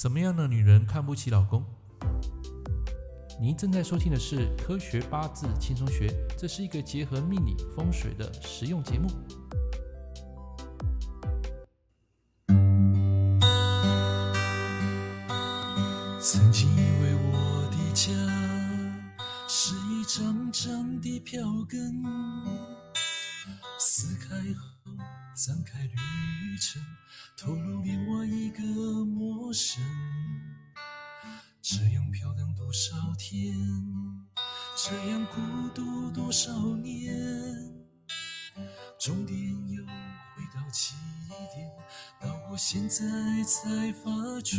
什么样的女人看不起老公？您正在收听的是《科学八字轻松学》，这是一个结合命理风水的实用节目。曾经以为我的家是一张张的票根，点，到我现在才发觉。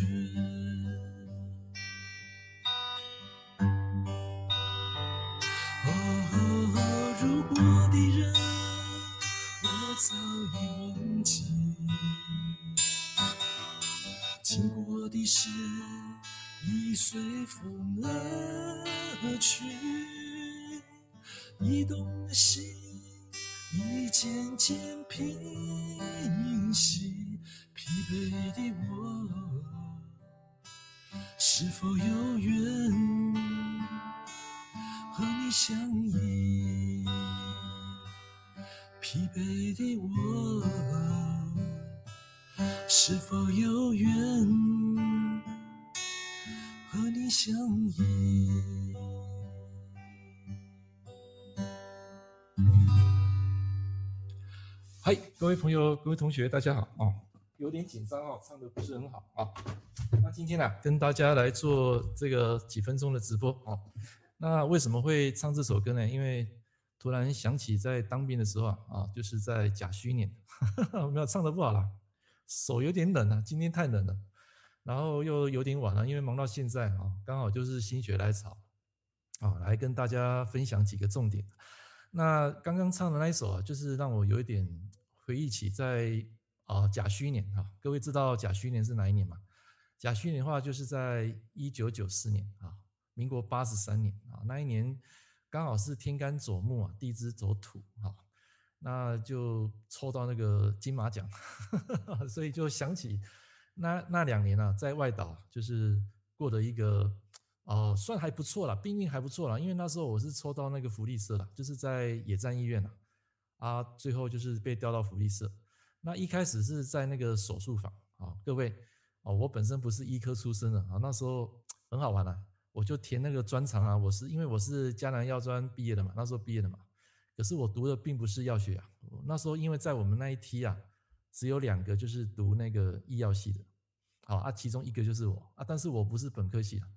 哦，哦，哦，如果的人，我早已忘记。经过的事已随风而去，移动的心已渐渐平息，疲惫的我是否有缘和你相依？疲惫的我。是否有缘和你相依？嗨，各位朋友，各位同学，大家好啊！有点紧张哦，唱得不是很好啊。那今天呢、啊，跟大家来做这个几分钟的直播哦。那为什么会唱这首歌呢？因为突然想起在当兵的时候啊，啊，就是在甲戌年，没有唱得不好啦。手有点冷啊，今天太冷了，然后又有点晚了，因为忙到现在啊，刚好就是心血来潮，啊，来跟大家分享几个重点。那刚刚唱的那一首啊，就是让我有一点回忆起在啊甲戌年啊，各位知道甲戌年是哪一年吗？甲戌年的话，就是在一九九四年啊，民国八十三年啊，那一年刚好是天干走木啊，地支走土啊。那就抽到那个金马奖，所以就想起那那两年啊，在外岛就是过的一个哦，算还不错啦，命运还不错啦，因为那时候我是抽到那个福利社了，就是在野战医院啊，最后就是被调到福利社。那一开始是在那个手术房啊，各位哦，我本身不是医科出身的啊，那时候很好玩啊，我就填那个专长啊，我是因为我是江南药专毕业的嘛，那时候毕业的嘛。可是我读的并不是药学啊，那时候因为在我们那一梯啊，只有两个就是读那个医药系的，好啊，其中一个就是我啊，但是我不是本科系啊，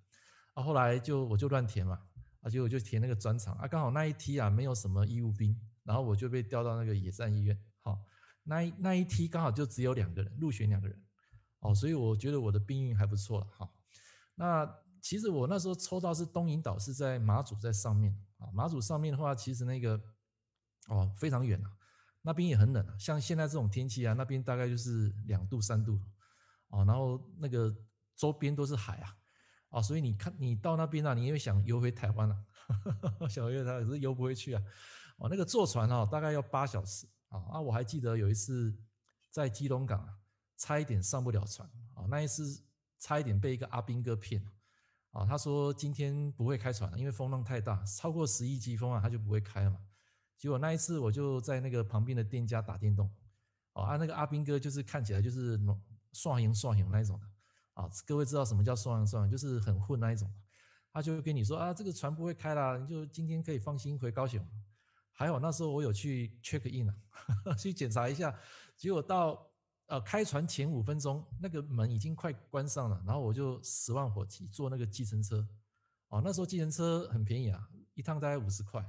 啊，后来就我就乱填嘛，啊，结果就填那个专长啊，刚好那一梯啊没有什么义务兵，然后我就被调到那个野战医院，好，那一那一梯刚好就只有两个人入选两个人，哦，所以我觉得我的兵运还不错了，好，那其实我那时候抽到是东引岛是在马祖在上面啊，马祖上面的话，其实那个。哦，非常远啊，那边也很冷啊。像现在这种天气啊，那边大概就是两度三度，哦，然后那个周边都是海啊，哦，所以你看你到那边啊，你又想游回台湾了，想游回台湾可是游不回去啊，哦，那个坐船啊，大概要八小时啊。啊，我还记得有一次在基隆港啊，差一点上不了船啊，那一次差一点被一个阿兵哥骗啊，他说今天不会开船了，因为风浪太大，超过十亿级风啊，他就不会开了嘛。结果那一次，我就在那个旁边的店家打电动，啊，那个阿兵哥就是看起来就是双赢双赢那一种的，啊，各位知道什么叫双赢双赢，就是很混那一种，他就会跟你说啊，这个船不会开啦，你就今天可以放心回高雄。还好那时候我有去 check in 啊，去检查一下，结果到呃开船前五分钟，那个门已经快关上了，然后我就十万火急坐那个计程车，哦，那时候计程车很便宜啊，一趟大概五十块。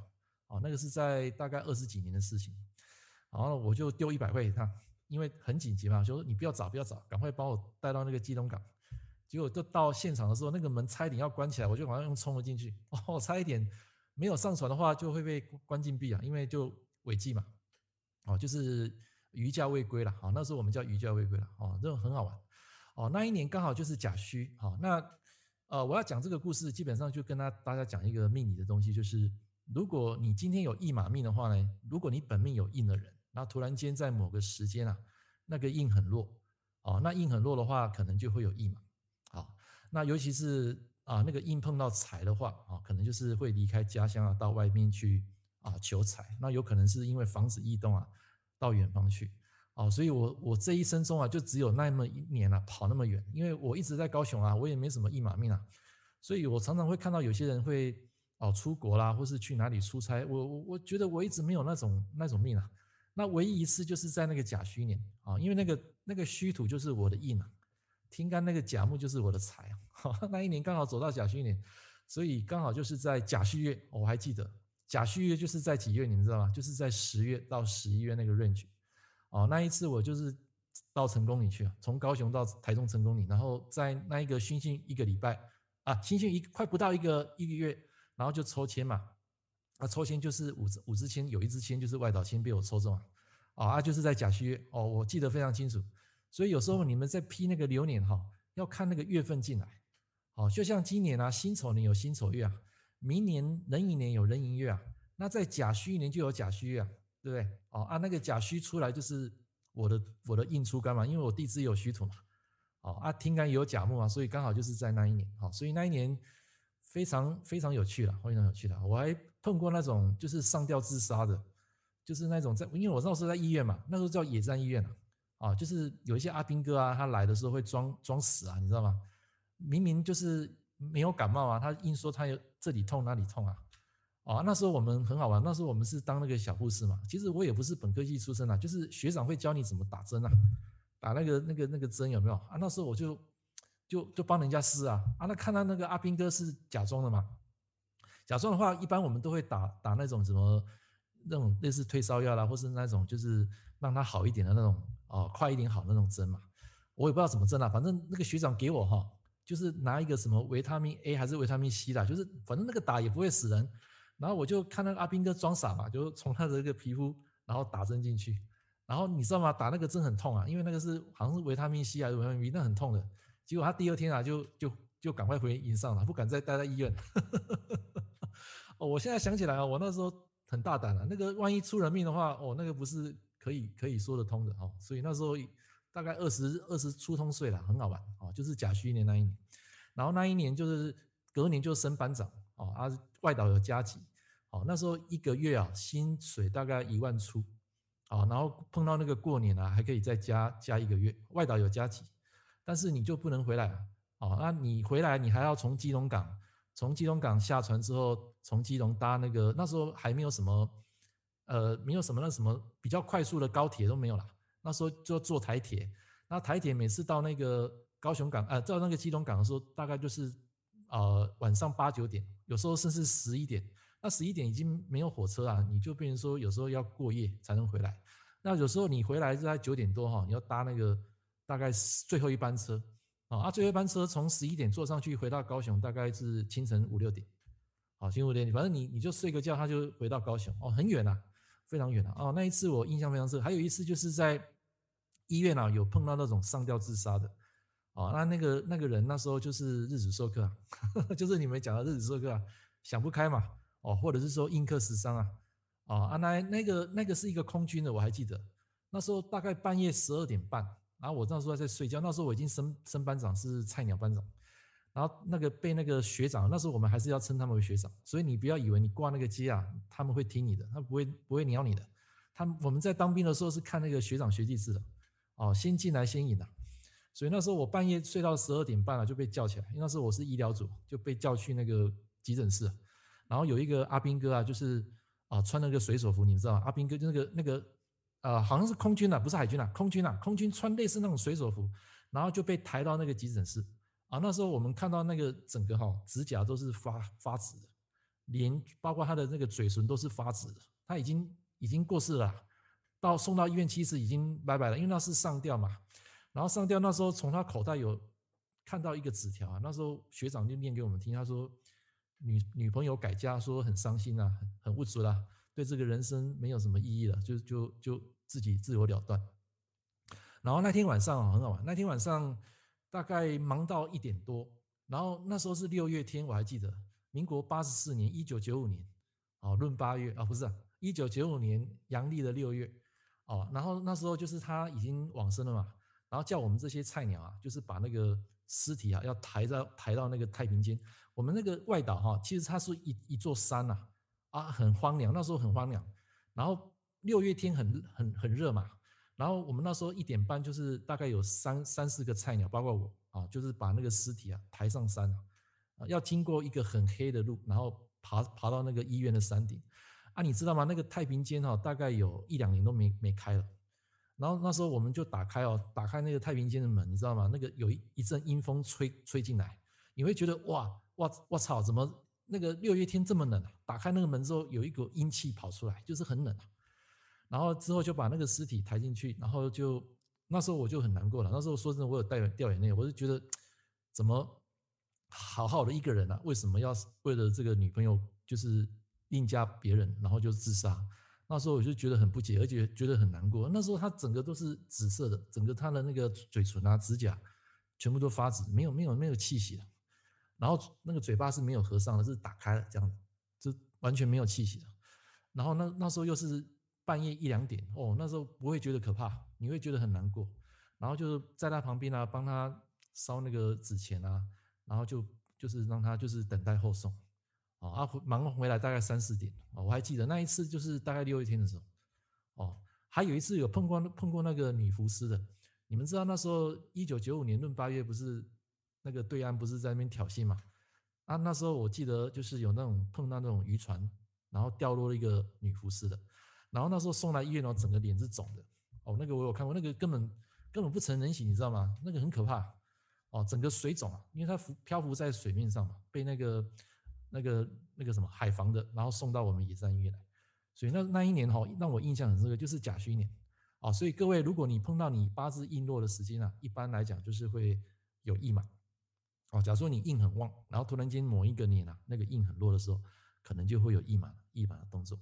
哦，那个是在大概二十几年的事情，然后我就丢一百块给他，因为很紧急嘛，就说你不要找，不要找，赶快把我带到那个基隆港。结果就到现场的时候，那个门差一点要关起来，我就马上用冲了进去。哦，差一点没有上船的话，就会被关禁闭啊，因为就违纪嘛。哦，就是逾驾未归了。好，那时候我们叫逾驾未归了。哦，这种很好玩。哦，那一年刚好就是甲戌。好，那呃，我要讲这个故事，基本上就跟他大家讲一个命理的东西，就是。如果你今天有驿马命的话呢，如果你本命有印的人，那突然间在某个时间啊，那个印很弱，哦，那印很弱的话，可能就会有驿马，好，那尤其是啊那个印碰到财的话啊，可能就是会离开家乡啊，到外面去啊求财。那有可能是因为房子异动啊，到远方去。啊，所以我我这一生中啊，就只有那么一年啊，跑那么远，因为我一直在高雄啊，我也没什么一马命啊，所以我常常会看到有些人会哦出国啦，或是去哪里出差，我我我觉得我一直没有那种那种命啊，那唯一一次就是在那个甲戌年啊，因为那个那个戌土就是我的印啊，听干那个甲木就是我的财，那一年刚好走到甲戌年，所以刚好就是在甲戌月，我还记得。甲戌月就是在几月，你们知道吗？就是在十月到十一月那个 range。哦，那一次我就是到成功岭去，从高雄到台中成功岭，然后在那一个新训一个礼拜啊，新训一快不到一个一个月，然后就抽签嘛，啊抽签就是五支五支签，有一支签就是外岛签被我抽中了，啊就是在甲戌月，哦我记得非常清楚，所以有时候你们在批那个流年哈，要看那个月份进来，好，就像今年啊辛丑年有辛丑月啊，明年壬寅年有壬寅月啊，那在甲戌年就有甲戌月啊。对不对？哦啊，那个甲戌出来就是我的我的印出干嘛？因为我地支有戌土嘛。哦啊，天干也有甲木嘛，所以刚好就是在那一年。好，所以那一年非常非常有趣了，非常有趣的。我还碰过那种就是上吊自杀的，就是那种在，因为我那时候在医院嘛，那时候叫野战医院啊。啊，就是有一些阿兵哥啊，他来的时候会装装死啊，你知道吗？明明就是没有感冒啊，他硬说他有这里痛那里痛啊。啊，那时候我们很好玩。那时候我们是当那个小护士嘛。其实我也不是本科系出身啊，就是学长会教你怎么打针啊，打那个那个那个针有没有啊？那时候我就就就帮人家施啊。啊，那看到那个阿兵哥是假装的嘛？假装的话，一般我们都会打打那种什么那种类似退烧药啦，或是那种就是让他好一点的那种哦，快一点好那种针嘛。我也不知道怎么针啊，反正那个学长给我哈，就是拿一个什么维他命 A 还是维他命 C 啦，就是反正那个打也不会死人。然后我就看那个阿兵哥装傻嘛，就从他的这个皮肤，然后打针进去。然后你知道吗？打那个针很痛啊，因为那个是好像是维他命 C 还是维他命 B，那很痛的。结果他第二天啊，就就就赶快回营上了，不敢再待在医院。哦，我现在想起来啊，我那时候很大胆啊，那个万一出人命的话，哦，那个不是可以可以说得通的哦。所以那时候大概二十二十出头岁了，很好玩哦，就是甲戌年那一年。然后那一年就是隔年就升班长。哦啊，外岛有加急，哦，那时候一个月啊，薪水大概一万出，啊，然后碰到那个过年啊，还可以再加加一个月，外岛有加急，但是你就不能回来，哦，那你回来你还要从基隆港，从基隆港下船之后，从基隆搭那个那时候还没有什么，呃，没有什么那什么比较快速的高铁都没有了，那时候就坐台铁，那台铁每次到那个高雄港，呃，到那个基隆港的时候，大概就是。呃，晚上八九点，有时候甚至十一点，那十一点已经没有火车啊，你就变成说有时候要过夜才能回来。那有时候你回来是在九点多哈，你要搭那个大概最后一班车啊，最后一班车从十一点坐上去回到高雄，大概是清晨五六点，好，清晨五六点，反正你你就睡个觉，他就回到高雄哦，很远啊，非常远啊。哦，那一次我印象非常深，还有一次就是在医院啊，有碰到那种上吊自杀的。哦，那那个那个人那时候就是日主受克，就是你们讲的日子授课啊，想不开嘛，哦，或者是说印克食伤啊，哦啊那那个那个是一个空军的，我还记得，那时候大概半夜十二点半，然后我那时候还在睡觉，那时候我已经升升班长是菜鸟班长，然后那个被那个学长，那时候我们还是要称他们为学长，所以你不要以为你挂那个机啊，他们会听你的，他不会不会鸟你的，他们我们在当兵的时候是看那个学长学弟制的，哦，先进来先赢的。所以那时候我半夜睡到十二点半了就被叫起来，因为那时候我是医疗组，就被叫去那个急诊室。然后有一个阿兵哥啊，就是啊穿那个水手服，你们知道吗？阿兵哥就那个那个啊，好像是空军啊，不是海军啊，空军啊，空军穿类似那种水手服，然后就被抬到那个急诊室。啊，那时候我们看到那个整个哈指甲都是发发紫的，连包括他的那个嘴唇都是发紫的，他已经已经过世了，到送到医院其实已经拜拜了，因为那是上吊嘛。然后上吊那时候从他口袋有看到一个纸条啊，那时候学长就念给我们听，他说女女朋友改嫁，说很伤心啊，很很无助啦，对这个人生没有什么意义了，就就就自己自我了断。然后那天晚上啊很好玩，那天晚上大概忙到一点多，然后那时候是六月天，我还记得，民国八十四年一九九五年，哦闰八月啊不是，一九九五年阳历的六月，哦然后那时候就是他已经往生了嘛。然后叫我们这些菜鸟啊，就是把那个尸体啊要抬到抬到那个太平间。我们那个外岛哈，其实它是一一座山呐，啊，很荒凉，那时候很荒凉。然后六月天很很很热嘛，然后我们那时候一点半就是大概有三三四个菜鸟，包括我啊，就是把那个尸体啊抬上山啊，要经过一个很黑的路，然后爬爬到那个医院的山顶。啊，你知道吗？那个太平间哈，大概有一两年都没没开了。然后那时候我们就打开哦，打开那个太平间的门，你知道吗？那个有一一阵阴风吹吹进来，你会觉得哇。哇我操！怎么那个六月天这么冷啊？打开那个门之后，有一股阴气跑出来，就是很冷啊。然后之后就把那个尸体抬进去，然后就那时候我就很难过了。那时候说真的，我有带掉眼泪，我就觉得怎么好好的一个人啊，为什么要为了这个女朋友就是另嫁别人，然后就自杀？那时候我就觉得很不解，而且觉得很难过。那时候他整个都是紫色的，整个他的那个嘴唇啊、指甲全部都发紫，没有没有没有气息了。然后那个嘴巴是没有合上的，是打开了这样子，就完全没有气息了。然后那那时候又是半夜一两点哦，那时候不会觉得可怕，你会觉得很难过。然后就是在他旁边啊，帮他烧那个纸钱啊，然后就就是让他就是等待后送。啊，忙回来大概三四点哦，我还记得那一次就是大概六月天的时候。哦，还有一次有碰过碰过那个女浮尸的，你们知道那时候一九九五年闰八月不是？那个对岸不是在那边挑衅嘛？啊，那时候我记得就是有那种碰到那种渔船，然后掉落了一个女浮尸的，然后那时候送来医院哦，整个脸是肿的哦，那个我有看过，那个根本根本不成人形，你知道吗？那个很可怕哦，整个水肿啊，因为它浮漂浮在水面上嘛，被那个那个那个什么海防的，然后送到我们野战医院来，所以那那一年哈，让我印象很深刻，就是甲戌年啊，所以各位如果你碰到你八字印落的时间啊，一般来讲就是会有驿马。哦，假如说你印很旺，然后突然间某一个年啊，那个印很弱的时候，可能就会有驿马驿马的动作。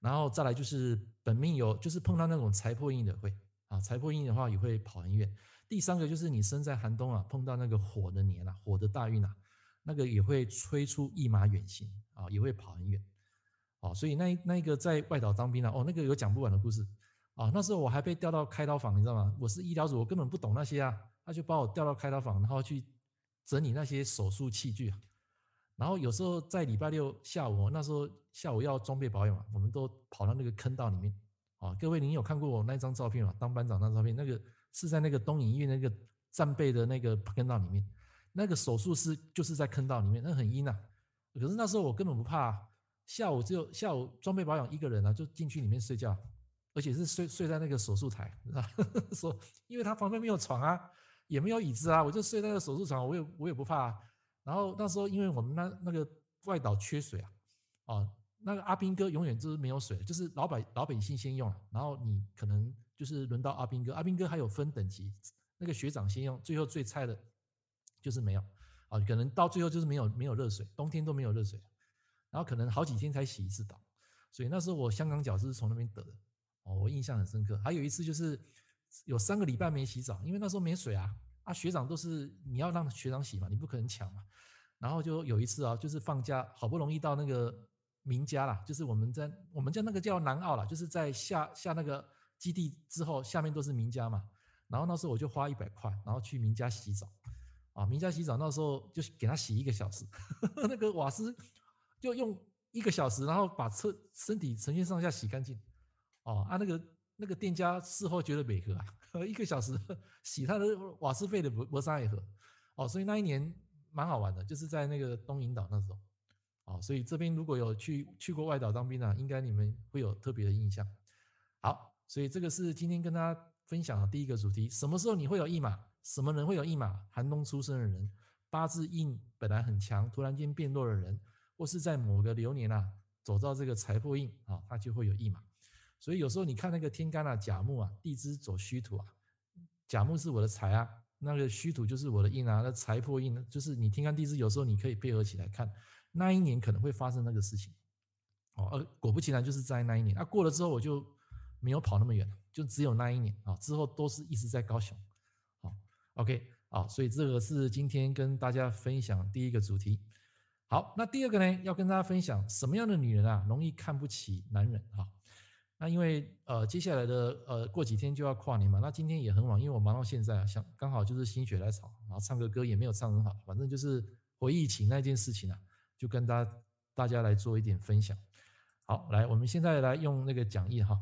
然后再来就是本命有，就是碰到那种财破印的会啊，财破印的话也会跑很远。第三个就是你生在寒冬啊，碰到那个火的年啊，火的大运啊，那个也会催出一马远行啊，也会跑很远。哦，所以那那个在外岛当兵啊，哦，那个有讲不完的故事啊。那时候我还被调到开刀房，你知道吗？我是医疗组，我根本不懂那些啊，他就把我调到开刀房，然后去。整理那些手术器具，然后有时候在礼拜六下午，那时候下午要装备保养嘛，我们都跑到那个坑道里面啊。各位，您有看过我那张照片吗？当班长那张照片，那个是在那个东影医院那个战备的那个坑道里面，那个手术室就是在坑道里面，那很阴啊。可是那时候我根本不怕啊，下午只有下午装备保养一个人啊，就进去里面睡觉，而且是睡睡在那个手术台，说因为他旁边没有床啊。也没有椅子啊，我就睡在那个手术床，我也我也不怕啊。然后那时候因为我们那那个外岛缺水啊，哦，那个阿兵哥永远就是没有水，就是老百老百姓先用，然后你可能就是轮到阿兵哥，阿兵哥还有分等级，那个学长先用，最后最菜的就是没有啊，可能到最后就是没有没有热水，冬天都没有热水，然后可能好几天才洗一次澡，所以那时候我香港脚是从那边得的，哦，我印象很深刻。还有一次就是。有三个礼拜没洗澡，因为那时候没水啊。啊，学长都是你要让学长洗嘛，你不可能抢嘛。然后就有一次啊，就是放假，好不容易到那个名家啦，就是我们在我们家那个叫南澳啦，就是在下下那个基地之后，下面都是名家嘛。然后那时候我就花一百块，然后去名家洗澡。啊，名家洗澡那时候就给他洗一个小时，那个瓦斯就用一个小时，然后把车身体成全上下洗干净。哦，啊那个。那个店家事后觉得美和啊，一个小时洗他的瓦斯费的不不上一盒哦，所以那一年蛮好玩的，就是在那个东引岛那时候哦，所以这边如果有去去过外岛当兵啊，应该你们会有特别的印象。好，所以这个是今天跟大家分享的第一个主题：什么时候你会有一马？什么人会有一马？寒冬出生的人，八字印本来很强，突然间变弱的人，或是在某个流年啊走到这个财破印啊，他就会有一马。所以有时候你看那个天干啊，甲木啊，地支走戌土啊，甲木是我的财啊，那个戌土就是我的印啊，那财破印呢，就是你天干地支有时候你可以配合起来看，那一年可能会发生那个事情，哦，而果不其然就是在那一年，啊过了之后我就没有跑那么远，就只有那一年啊，之后都是一直在高雄，好，OK，好，所以这个是今天跟大家分享第一个主题，好，那第二个呢，要跟大家分享什么样的女人啊，容易看不起男人哈。那因为呃接下来的呃过几天就要跨年嘛，那今天也很晚，因为我忙到现在啊，想刚好就是心血来潮，然后唱个歌也没有唱很好，反正就是回忆起那件事情啊，就跟大家大家来做一点分享。好，来，我们现在来用那个讲义哈。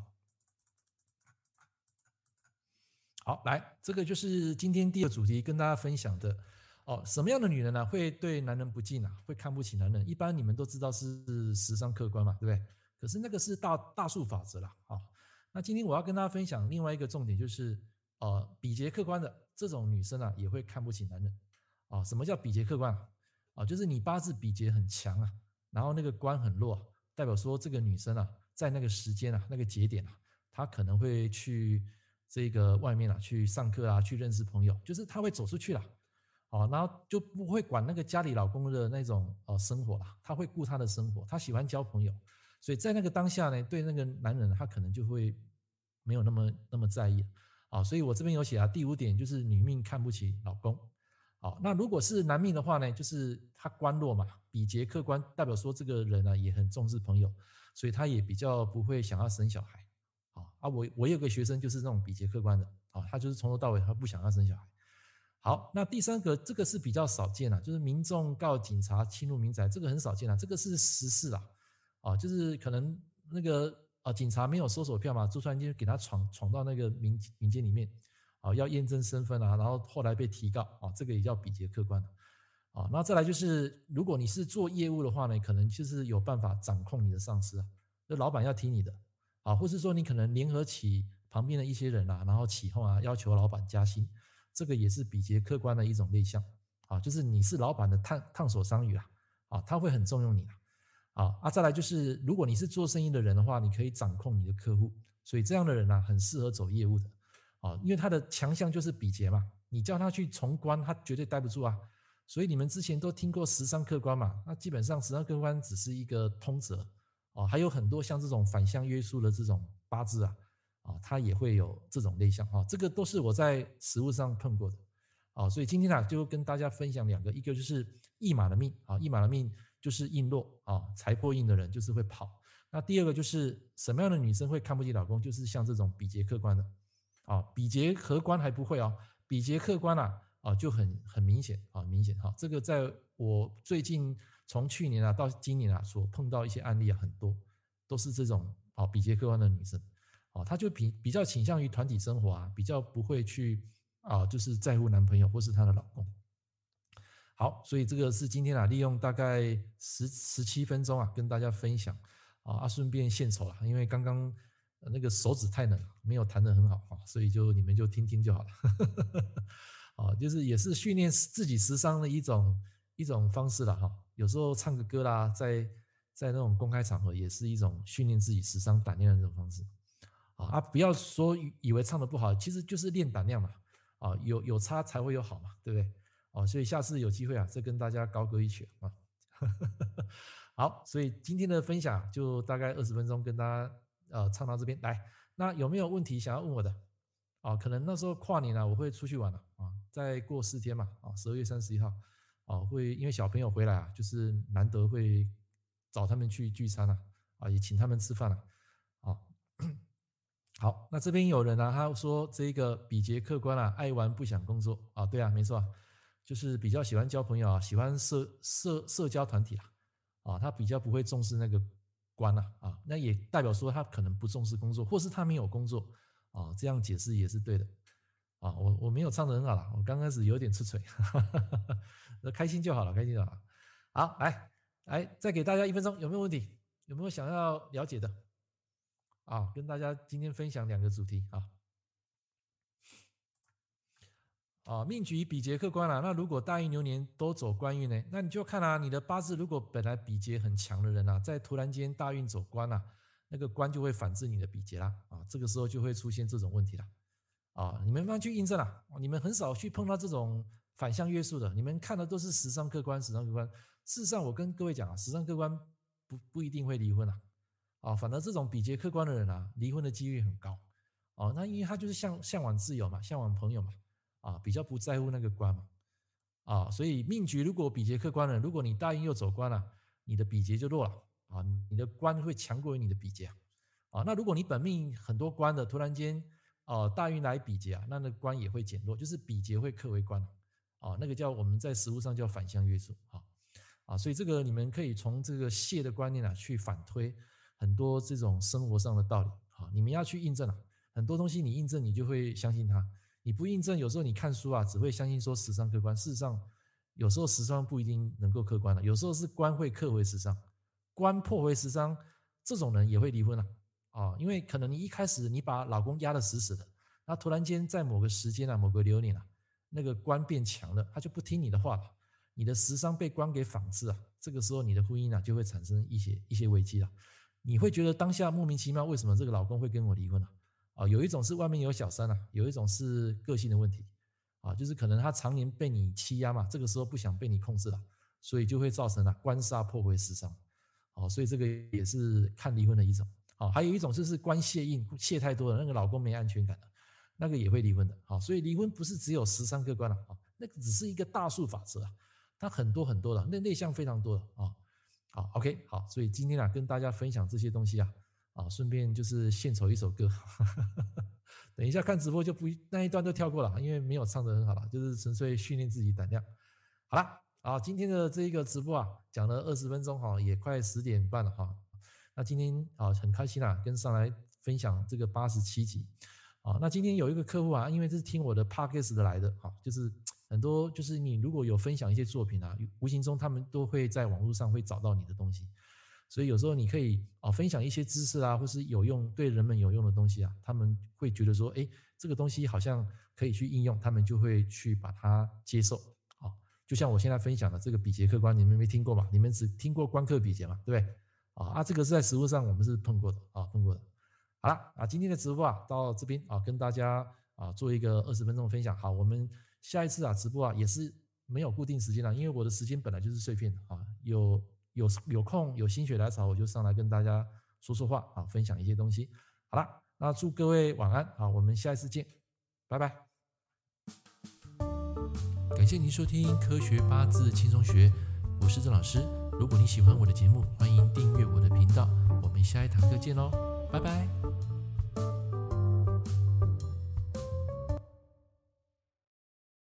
好，来，这个就是今天第二个主题跟大家分享的哦。什么样的女人呢、会对男人不敬啊？会看不起男人？一般你们都知道是时尚客观嘛，对不对？可是那个是大大数法则啦，啊。那今天我要跟大家分享另外一个重点，就是呃，比劫客观的这种女生啊，也会看不起男人啊。什么叫比劫客观啊？啊就是你八字比劫很强啊，然后那个官很弱，代表说这个女生啊，在那个时间啊，那个节点啊，她可能会去这个外面啊，去上课啊，去认识朋友，就是她会走出去了，啊，然后就不会管那个家里老公的那种呃生活了，她会顾她的生活，她喜欢交朋友。所以在那个当下呢，对那个男人他可能就会没有那么那么在意啊。所以我这边有写啊，第五点就是女命看不起老公。好，那如果是男命的话呢，就是他官弱嘛，比劫客官，代表说这个人呢也很重视朋友，所以他也比较不会想要生小孩。啊，我我有个学生就是这种比劫客官的啊，他就是从头到尾他不想要生小孩。好，那第三个这个是比较少见啊，就是民众告警察侵入民宅，这个很少见啊，这个是实事啊。啊，就是可能那个啊，警察没有搜索票嘛，就突然间给他闯闯到那个民民间里面，啊，要验证身份啊，然后后来被提告啊，这个也叫比劫客观啊。那再来就是，如果你是做业务的话呢，可能就是有办法掌控你的上司啊，那老板要听你的啊，或是说你可能联合起旁边的一些人啊，然后起哄啊，要求老板加薪，这个也是比劫客观的一种类象啊，就是你是老板的烫烫手山芋啊，啊，他会很重用你啊啊啊，再来就是，如果你是做生意的人的话，你可以掌控你的客户，所以这样的人呢、啊，很适合走业务的啊，因为他的强项就是比劫嘛，你叫他去从官，他绝对待不住啊。所以你们之前都听过十三客观嘛，那基本上十三客观只是一个通则啊，还有很多像这种反向约束的这种八字啊啊，它也会有这种类象啊，这个都是我在实务上碰过的啊，所以今天呢、啊，就跟大家分享两个，一个就是驿马的命啊，驿马的命。就是硬弱啊，财破印的人就是会跑。那第二个就是什么样的女生会看不起老公？就是像这种比劫客观的啊，比劫合官还不会哦，比劫客观啊啊就很很明显啊，明显哈。这个在我最近从去年啊到今年啊所碰到一些案例啊，很多都是这种啊比劫客观的女生啊，她就比比较倾向于团体生活啊，比较不会去啊，就是在乎男朋友或是她的老公。好，所以这个是今天啊，利用大概十十七分钟啊，跟大家分享啊，啊，顺便献丑了，因为刚刚那个手指太冷，没有弹得很好啊，所以就你们就听听就好了，啊，就是也是训练自己时尚的一种一种方式了哈。有时候唱个歌啦，在在那种公开场合，也是一种训练自己时尚胆量的这种方式啊啊，不要说以为唱得不好，其实就是练胆量嘛，啊，有有差才会有好嘛，对不对？哦，所以下次有机会啊，再跟大家高歌一曲啊。好，所以今天的分享就大概二十分钟，跟大家呃唱到这边来。那有没有问题想要问我的？啊，可能那时候跨年啊，我会出去玩了啊，再过四天嘛，啊，十二月三十一号啊，会因为小朋友回来啊，就是难得会找他们去聚餐了啊，也请他们吃饭了啊。好，那这边有人啊，他说这个比杰客观啊，爱玩不想工作啊，对啊，没错。就是比较喜欢交朋友啊，喜欢社社社交团体啦，啊，他比较不会重视那个官呐，啊，那也代表说他可能不重视工作，或是他没有工作，啊，这样解释也是对的，啊，我我没有唱得很好啦，我刚开始有点吃嘴，那开心就好了，开心就好，好，来来再给大家一分钟，有没有问题？有没有想要了解的？啊，跟大家今天分享两个主题啊。啊，命局比劫克官了，那如果大运流年都走官运呢？那你就看啊，你的八字如果本来比劫很强的人啊，在突然间大运走官啊，那个官就会反制你的比劫啦，啊，这个时候就会出现这种问题了，啊，你们慢慢去印证了，你们很少去碰到这种反向约束的，你们看的都是时尚客观，时尚客观。事实上，我跟各位讲啊，时尚客观不不一定会离婚啊，啊，反而这种比劫客观的人啊，离婚的几率很高，哦，那因为他就是向向往自由嘛，向往朋友嘛。啊，比较不在乎那个官嘛，啊，所以命局如果比劫克官了，如果你大运又走官了，你的比劫就弱了啊，你的官会强过于你的比劫啊，啊，那如果你本命很多官的，突然间啊大运来比劫啊，那那官也会减弱，就是比劫会克为官啊，那个叫我们在实物上叫反相约束啊。啊，所以这个你们可以从这个谢的观念啊去反推很多这种生活上的道理。啊，你们要去印证啊，很多东西你印证你就会相信它，你不印证有时候你看书啊只会相信说时尚客观，事实上有时候时尚不一定能够客观的，有时候是官会克回时尚，官破回时尚，这种人也会离婚啊。啊，因为可能你一开始你把老公压得死死的，那突然间在某个时间啊、某个流年啊，那个官变强了，他就不听你的话了，你的时尚被官给仿制啊，这个时候你的婚姻啊就会产生一些一些危机了。你会觉得当下莫名其妙，为什么这个老公会跟我离婚呢？啊，啊有一种是外面有小三啊，有一种是个性的问题啊，就是可能他常年被你欺压嘛，这个时候不想被你控制了，所以就会造成了官杀破回食伤，啊，所以这个也是看离婚的一种。好，还有一种就是官泄印，泄太多了，那个老公没安全感了，那个也会离婚的。好，所以离婚不是只有食伤克官了啊，那个只是一个大数法则啊，它很多很多的，那内向非常多的啊。好，OK，好，所以今天啊跟大家分享这些东西啊，啊，顺便就是献丑一首歌，等一下看直播就不那一段都跳过了，因为没有唱得很好了，就是纯粹训练自己胆量。好了，啊，今天的这一个直播啊讲了二十分钟哈，也快十点半了哈。那今天啊很开心啊，跟上来分享这个八十七集啊。那今天有一个客户啊，因为这是听我的 podcast 的来的，哈，就是很多就是你如果有分享一些作品啊，无形中他们都会在网络上会找到你的东西，所以有时候你可以啊分享一些知识啊，或是有用对人们有用的东西啊，他们会觉得说，哎，这个东西好像可以去应用，他们就会去把它接受啊。就像我现在分享的这个比劫客官，你们没听过吧？你们只听过官客比劫嘛，对不对？啊啊，这个是在实物上我们是碰过的啊，碰过的。好了啊，今天的直播啊到这边啊，跟大家啊做一个二十分钟的分享。好，我们下一次啊直播啊也是没有固定时间了，因为我的时间本来就是碎片啊，有有有空有心血来潮，我就上来跟大家说说话啊，分享一些东西。好了，那祝各位晚安啊，我们下一次见，拜拜。感谢您收听《科学八字轻松学》，我是郑老师。如果你喜欢我的节目，欢迎订阅我的频道。我们下一堂课见喽，拜拜。